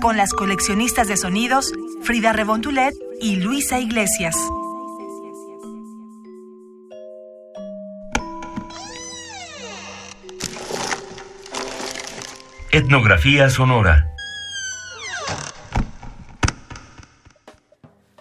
Con las coleccionistas de sonidos Frida Rebontulet y Luisa Iglesias. Etnografía sonora.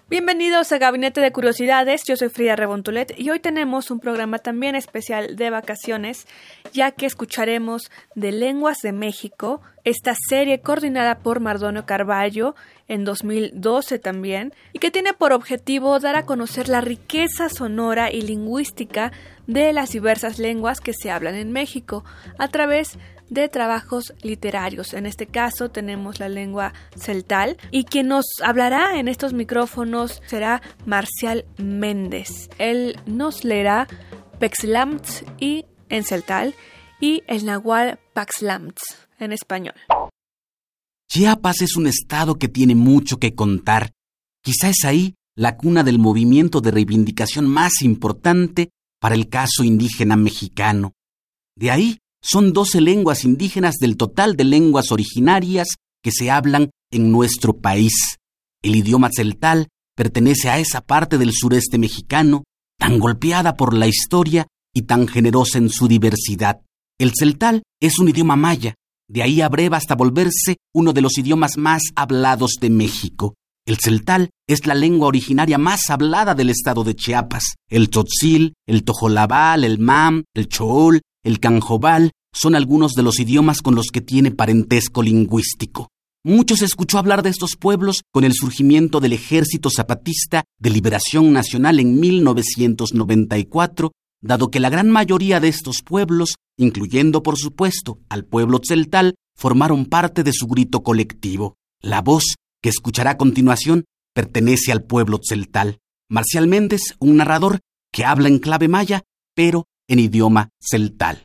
Bienvenidos a Gabinete de Curiosidades, yo soy Frida Rebontulet y hoy tenemos un programa también especial de vacaciones, ya que escucharemos de Lenguas de México, esta serie coordinada por Mardonio Carballo en 2012 también, y que tiene por objetivo dar a conocer la riqueza sonora y lingüística de las diversas lenguas que se hablan en México a través de trabajos literarios. En este caso tenemos la lengua celtal y quien nos hablará en estos micrófonos será Marcial Méndez. Él nos leerá Pexlamts y en celtal y el nahual Paxlamts en español. Chiapas es un estado que tiene mucho que contar. Quizá es ahí la cuna del movimiento de reivindicación más importante para el caso indígena mexicano. De ahí son 12 lenguas indígenas del total de lenguas originarias que se hablan en nuestro país. El idioma celtal pertenece a esa parte del sureste mexicano, tan golpeada por la historia y tan generosa en su diversidad. El celtal es un idioma maya, de ahí a breva hasta volverse uno de los idiomas más hablados de México. El celtal es la lengua originaria más hablada del estado de Chiapas. El tzotzil, el tojolabal, el mam, el chool, el canjobal son algunos de los idiomas con los que tiene parentesco lingüístico. Mucho se escuchó hablar de estos pueblos con el surgimiento del Ejército Zapatista de Liberación Nacional en 1994, dado que la gran mayoría de estos pueblos, incluyendo por supuesto al pueblo tzeltal, formaron parte de su grito colectivo. La voz que escuchará a continuación pertenece al pueblo tzeltal. Marcial Méndez, un narrador que habla en clave maya, pero en idioma celtal.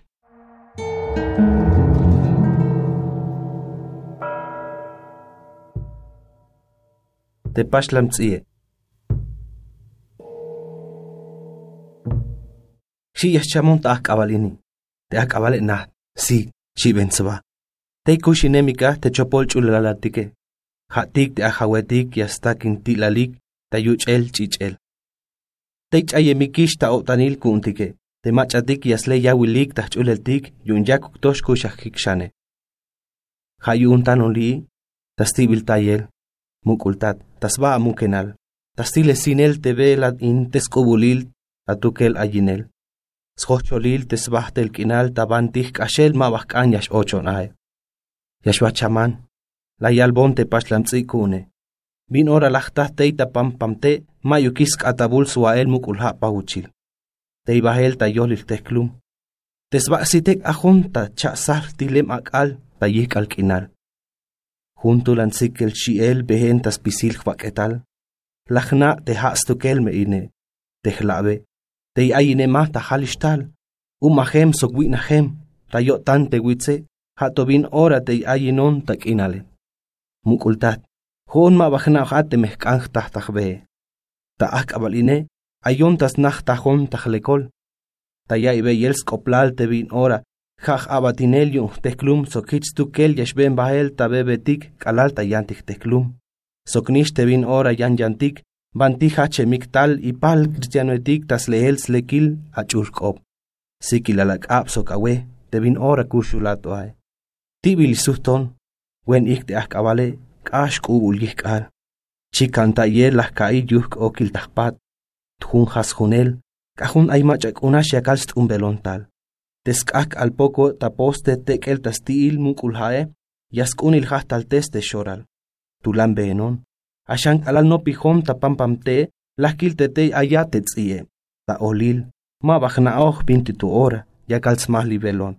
Tepashlamtzie. Shi yaschamun ta kabalini. Te akabale na. Si, shi bensaba. Te kushinemika te chopol chulalatike. Hatik te ahawetik yastakin tilalik ta yuchel chichel. Te chayemikish ta otanil kuntike. Te machatik yasle yawilik ta chuleltik yunyak tosh kushakik shane. Hayuntan oli, tastibil tayel, mukultat, tasba mukenal, tastile sinel tebelat in tescobulil atukel ayinel. Schocholil tesbahtel kinal tabantik ashel mabahkan yash ochon ay. Yashwachaman, la yalbon te pashlamtzikune. Bin ora lachtat teita pam pamte mayukis katabul suael mukulha pauchil. Teibahel tayolil teklum. Tesbasitek ajunta chasar tilem akal tayik al kinal. Junto lansik el shiel behentas pisil etal. Lachna te hastukel me ine. Tehlabe. Te ayine ma tahalishtal. Umahem sogwinahem. Tayo tante witse. Hatobin ora te ayinon takinale. Mukultat. Hon ma bachna hate mehkanj tahtajbe. Ta ak abaline. Ayon tas nach tajon tajlekol. Taya ibe yels koplal te bin ora. Jaj abatinel yung teklum sokich tukel yashben bahel tabebetik kalal tayantik teklum. Soknish te bin ora yan yantik. Banti hache miktal ipal cristianoetik tas lehel slekil achurkop. Sikil alak ap sokawe te bin ora kushulato ay. Tibil suhton. Wen ik te akabale kash kubul yikal. Chikan tayer las kai yuk okil tahpat. tjun jasjunel, cajun aymachak unash tal tlumbelontal. Tezcahc al poco taposte tekel tastiil munculhae, yaskunil hastaltes de xoral. Tulan beenon, axan alal no pijom tapampamte, lahkil te ayatetzie, ta olil, ma bajnaoh pintitu ora, yakals mahli belon.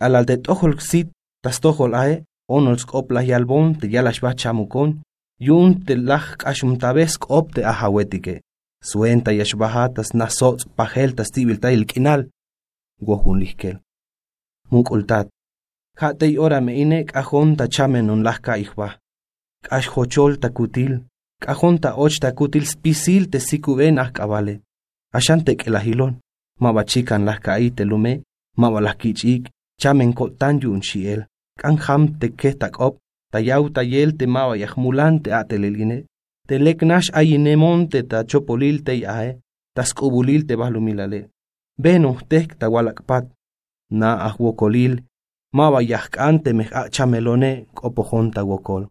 Alal de tohol xit, tastohol ae, onolsk oplah yalbon te yalash bachamukon, yun te lahk ashumtabesk op te ajawetike' Suenta yashbahatas nasots pajeltas tibilta ilkinal. Gohun lihkel. Muk ultat. Hatei ora me ine kajon chamen un lahka ihba. Kash hochol ta kutil. Kajon och ta spisil te sikuben ah kabale. Ashan te kelahilon. Mabachikan lahka ite lume. Mabalahkichik. Chamen kotan yun shiel. Kan te ketak op. Tayau tayel te mawa yahmulan te. Te leknash ayine monte ta chopolil te yae. Tas kubulil te bahlumilale. Beno tek ta walakpat. Na ahwokolil mawa yahk'ante mej chamelone k'opojonta wokol.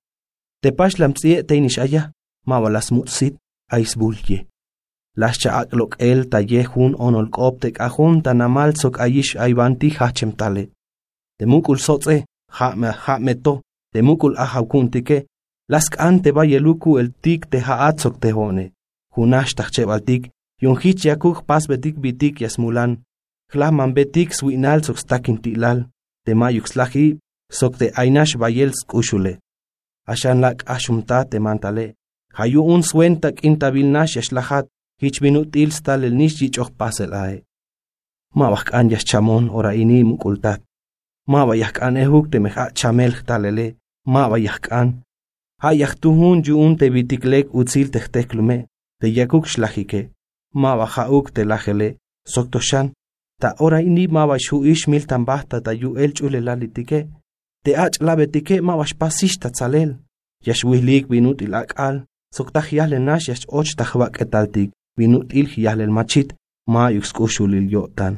Tepaxlam tzie teinixaya, mawa las mutsit aisbulye. Las cha'aklok el ta yehun onol k'opte k'ajun ta namal sok ayish aybanti hachemtale. Temukul sotze, ja'me ja'meto, temukul ahawkuntike, las k'ante ba yeluku el tik te ha'atzok te hone. Hunash tachchebaltik, yunhich yakuk pas betik bitik yasmulan. Klaman betik swinal sok stakin tilal. te mayuxlaji sok te ainash bayel skushule. Ashan lak ashumta te mantale. Hayu un suenta kinta bilnash yashlahat, hich minut il stal el nish yichoch pasel ae. Ma an yash chamon ora ini mukultat. Ma an ehuk te meha chamel talele. Ma an. Ha yahtuhun yu un te bitiklek utzil techteklume, te yakuk shlahike. Ma bajauk te lajele, soktoshan, ta ora ini ma wa shu ish mil tambahta ta yu el chule la litike te ach la betike ma wa spasish ta tsalel. Yash wihlik binut il akal. Sok ta hiale nash yash och ta khwa ketaltik binut il hiale el machit. Ma yux kushul il yotan.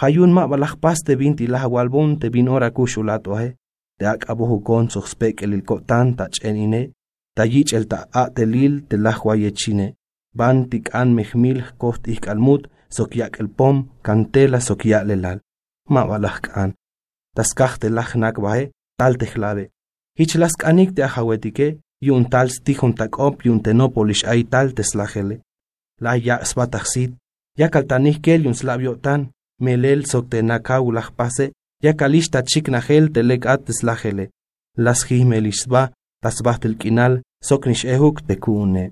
Hayun ma balach paste binti la walbon te bin ora kushulato abu kon sok spek el kotan ta chenine ta yich el ta a telil te la yechine bantik an mehmil koht ik almut sokiak el pom, cantela sokiak lelal. Ma balahkan. Taskahte lachnak bae, tal tehlabe. Hich las kanik te ahawetike, yun tal stihon takop yun tenopolis ay tal teslajele. La ya sbatachsit, ya kaltanihkel yun slaviotan, melel sokte nakau pase, ya kalista chiknahel telek at teslajele. Las hihmelisba, tasbahtel kinal, soknish ehuk tekune.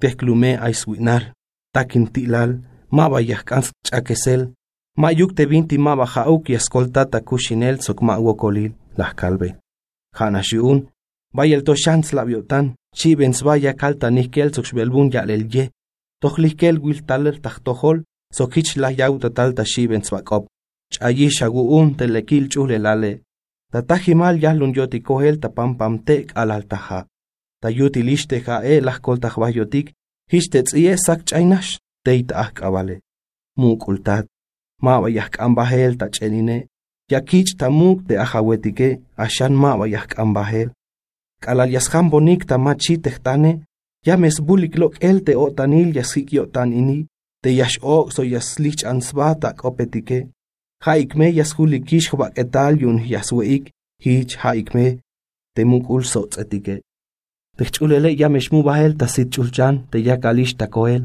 Tekklume ay swinar, takin tilal, maba yahkans ch'akesel, mayuk te binti maba jauk y escoltata kushinel sok ma wokolil las calve. Hana shiun, vaya el toshans la biotan, chibens vaya kalta niskel sok shbelbun ya el ye, tohliskel wil taler tahtohol, sok hich la yauta talta shibens bakop, ch'ayi xagu'un telekil ch'uj le lale. Ta taj jimal yaj lun yotikojel ta pampamte'k alal taja ta yutilixte ja'e lajkol sak ch'aynax tey k'abale muk'ultat ma'ba yajk'anbajel ta ch'enine yakich ta muk' te ajawetike axan ma'ba yajk'anbajel k'alal yasjan bonik ta machi tejtane ya mesbuliklok'el te o'tanil yasjik te yax o'kso yaslijch'ansba ta ہا ایک مے كو لكیچ خبہ كے تال یون یسو ایك ہی ہا اك مے تیو كل سو اتھ یا میشمو بہیل تس چل چان تہ كالش تكویل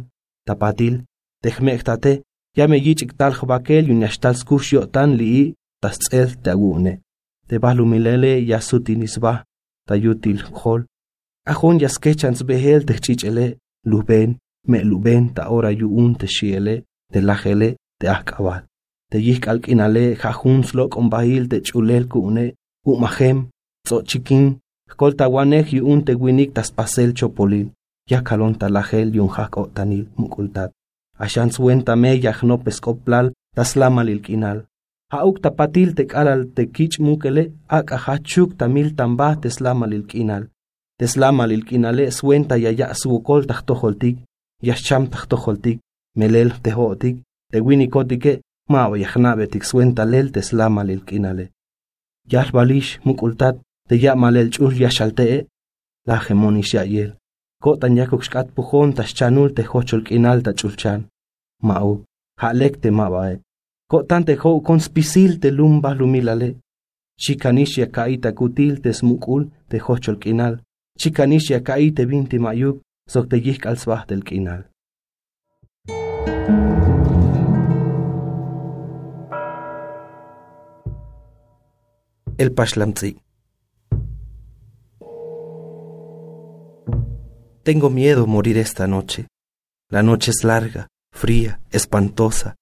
تپاتیل تیكھ ميں اختاتے یا ميں يچ اكتتال خبہ كیل يچ تلس كو تن لي تسيل تگو اونيے تيے بہلو ملے يہ سو تى نسباہ تيو تيل ايكھن يسكے چنس بہل دچيچ الے لوب ميں لوب تو اورا يو اونشل ديكھلے تيكھ اوا te yik alkinale jajun slok te chulel kune, umahem, tso chikin, kolta wanej yu un te tas pasel chopolil ya kalon talajel yun hak tanil mukultat. Ashan suenta me no pescoplal taslama lilkinal. Hauk tapatil te karal te kich mukele ak ahachuk tamil tamba teslama lilkinal. Teslama lilkinale suenta ya ya suukol tahtoholtik, yashcham tahtoholtik, melel tehotik, te lel teslama lilkinale. Yal balish mukultat te ya malel chul yashaltee, la hemonis yel. Kotan yakuk xkat pujon ta xchanul te hochol kinal ta chulchan. Mau, halek te mabae. Kotan te ho conspisil te lumba lumilale. Chikanish ya kaita kutil te smukul te hochol kinal. Chikanish binti mayuk sok te yik al del kinal. el Pashlamtzi. Tengo miedo morir esta noche. La noche es larga, fría, espantosa.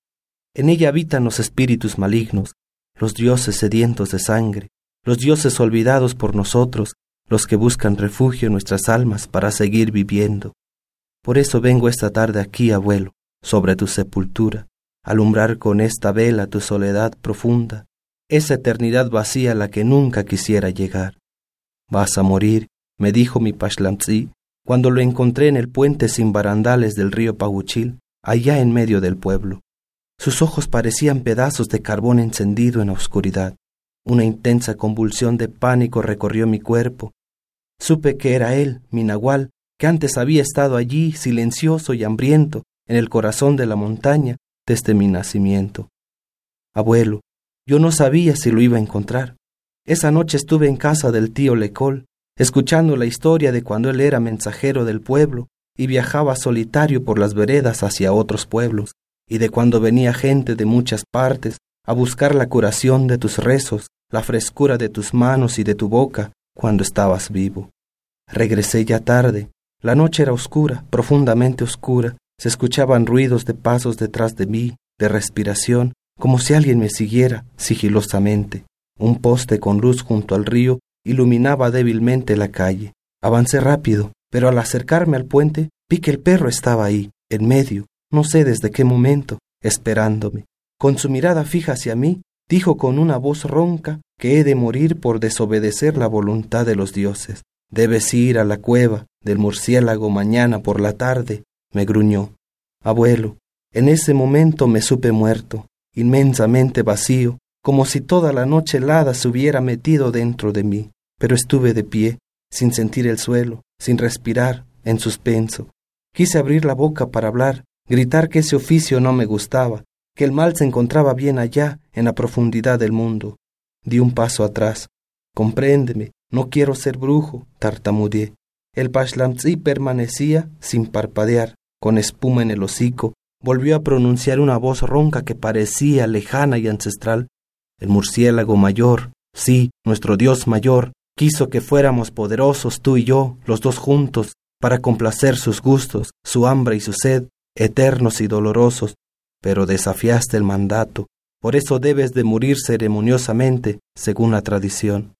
En ella habitan los espíritus malignos, los dioses sedientos de sangre, los dioses olvidados por nosotros, los que buscan refugio en nuestras almas para seguir viviendo. Por eso vengo esta tarde aquí, abuelo, sobre tu sepultura, alumbrar con esta vela tu soledad profunda, esa eternidad vacía a la que nunca quisiera llegar. Vas a morir, me dijo mi Pashlamtzi, cuando lo encontré en el puente sin barandales del río Paguchil, allá en medio del pueblo. Sus ojos parecían pedazos de carbón encendido en la oscuridad. Una intensa convulsión de pánico recorrió mi cuerpo, Supe que era él, mi nahual, que antes había estado allí silencioso y hambriento en el corazón de la montaña desde mi nacimiento. Abuelo, yo no sabía si lo iba a encontrar. Esa noche estuve en casa del tío Lecol, escuchando la historia de cuando él era mensajero del pueblo y viajaba solitario por las veredas hacia otros pueblos, y de cuando venía gente de muchas partes a buscar la curación de tus rezos, la frescura de tus manos y de tu boca, cuando estabas vivo. Regresé ya tarde. La noche era oscura, profundamente oscura. Se escuchaban ruidos de pasos detrás de mí, de respiración, como si alguien me siguiera sigilosamente. Un poste con luz junto al río iluminaba débilmente la calle. Avancé rápido, pero al acercarme al puente vi que el perro estaba ahí, en medio, no sé desde qué momento, esperándome. Con su mirada fija hacia mí, dijo con una voz ronca que he de morir por desobedecer la voluntad de los dioses. Debes ir a la cueva del murciélago mañana por la tarde, me gruñó. Abuelo, en ese momento me supe muerto, inmensamente vacío, como si toda la noche helada se hubiera metido dentro de mí, pero estuve de pie, sin sentir el suelo, sin respirar, en suspenso. Quise abrir la boca para hablar, gritar que ese oficio no me gustaba, que el mal se encontraba bien allá, en la profundidad del mundo, Di un paso atrás. Compréndeme, no quiero ser brujo, tartamudeé. El Pashlamtzi permanecía sin parpadear, con espuma en el hocico. Volvió a pronunciar una voz ronca que parecía lejana y ancestral. El murciélago mayor, sí, nuestro Dios mayor, quiso que fuéramos poderosos tú y yo, los dos juntos, para complacer sus gustos, su hambre y su sed, eternos y dolorosos, pero desafiaste el mandato, por eso debes de morir ceremoniosamente, según la tradición.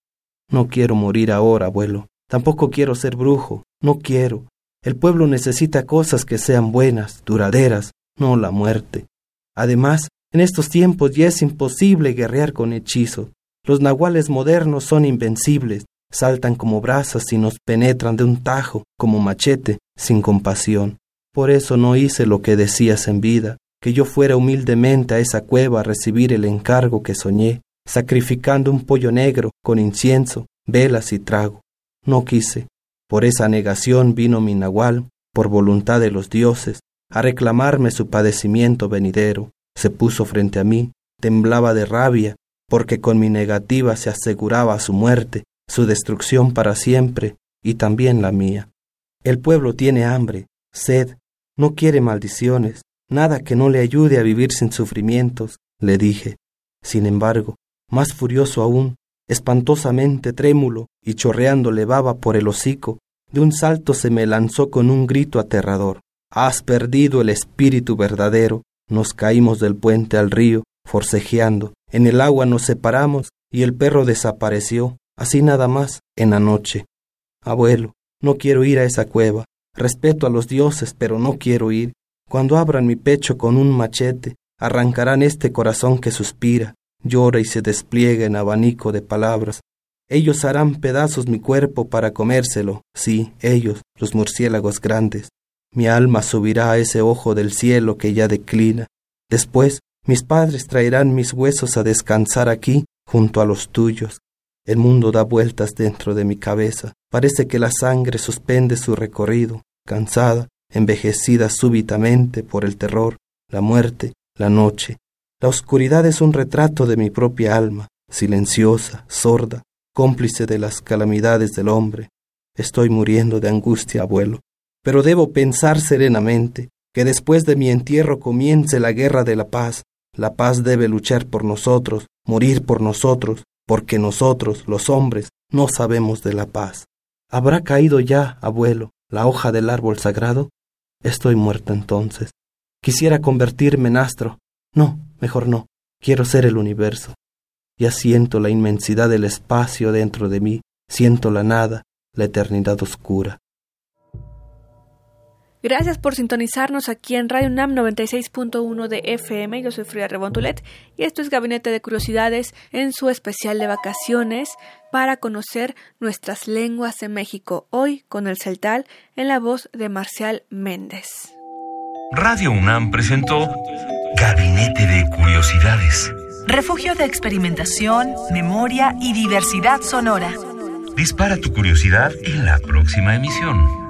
No quiero morir ahora, abuelo. Tampoco quiero ser brujo. No quiero. El pueblo necesita cosas que sean buenas, duraderas, no la muerte. Además, en estos tiempos ya es imposible guerrear con hechizos. Los nahuales modernos son invencibles, saltan como brasas y nos penetran de un tajo, como machete, sin compasión. Por eso no hice lo que decías en vida, que yo fuera humildemente a esa cueva a recibir el encargo que soñé, sacrificando un pollo negro con incienso, velas y trago. No quise. Por esa negación vino mi nahual, por voluntad de los dioses, a reclamarme su padecimiento venidero. Se puso frente a mí, temblaba de rabia, porque con mi negativa se aseguraba su muerte, su destrucción para siempre, y también la mía. El pueblo tiene hambre, sed, no quiere maldiciones, nada que no le ayude a vivir sin sufrimientos, le dije. Sin embargo, más furioso aún, espantosamente trémulo y chorreándole baba por el hocico, de un salto se me lanzó con un grito aterrador. Has perdido el espíritu verdadero. Nos caímos del puente al río, forcejeando. En el agua nos separamos y el perro desapareció, así nada más, en la noche. Abuelo, no quiero ir a esa cueva. Respeto a los dioses, pero no quiero ir. Cuando abran mi pecho con un machete, arrancarán este corazón que suspira, llora y se despliega en abanico de palabras. Ellos harán pedazos mi cuerpo para comérselo, sí, ellos, los murciélagos grandes. Mi alma subirá a ese ojo del cielo que ya declina. Después, mis padres traerán mis huesos a descansar aquí, junto a los tuyos. El mundo da vueltas dentro de mi cabeza. Parece que la sangre suspende su recorrido, cansada, envejecida súbitamente por el terror, la muerte, la noche. La oscuridad es un retrato de mi propia alma, silenciosa, sorda, cómplice de las calamidades del hombre. Estoy muriendo de angustia, abuelo, pero debo pensar serenamente que después de mi entierro comience la guerra de la paz. La paz debe luchar por nosotros, morir por nosotros, porque nosotros, los hombres, no sabemos de la paz. Habrá caído ya, abuelo, la hoja del árbol sagrado, estoy muerto entonces. Quisiera convertirme en astro. No, mejor no. Quiero ser el universo. Ya siento la inmensidad del espacio dentro de mí, siento la nada, la eternidad oscura. Gracias por sintonizarnos aquí en Radio NAM 96.1 de FM. Yo soy Frida Rebontulet y esto es Gabinete de Curiosidades en su especial de vacaciones para conocer nuestras lenguas de México. Hoy con el celtal en la voz de Marcial Méndez. Radio UNAM presentó Gabinete de Curiosidades. Refugio de experimentación, memoria y diversidad sonora. Dispara tu curiosidad en la próxima emisión.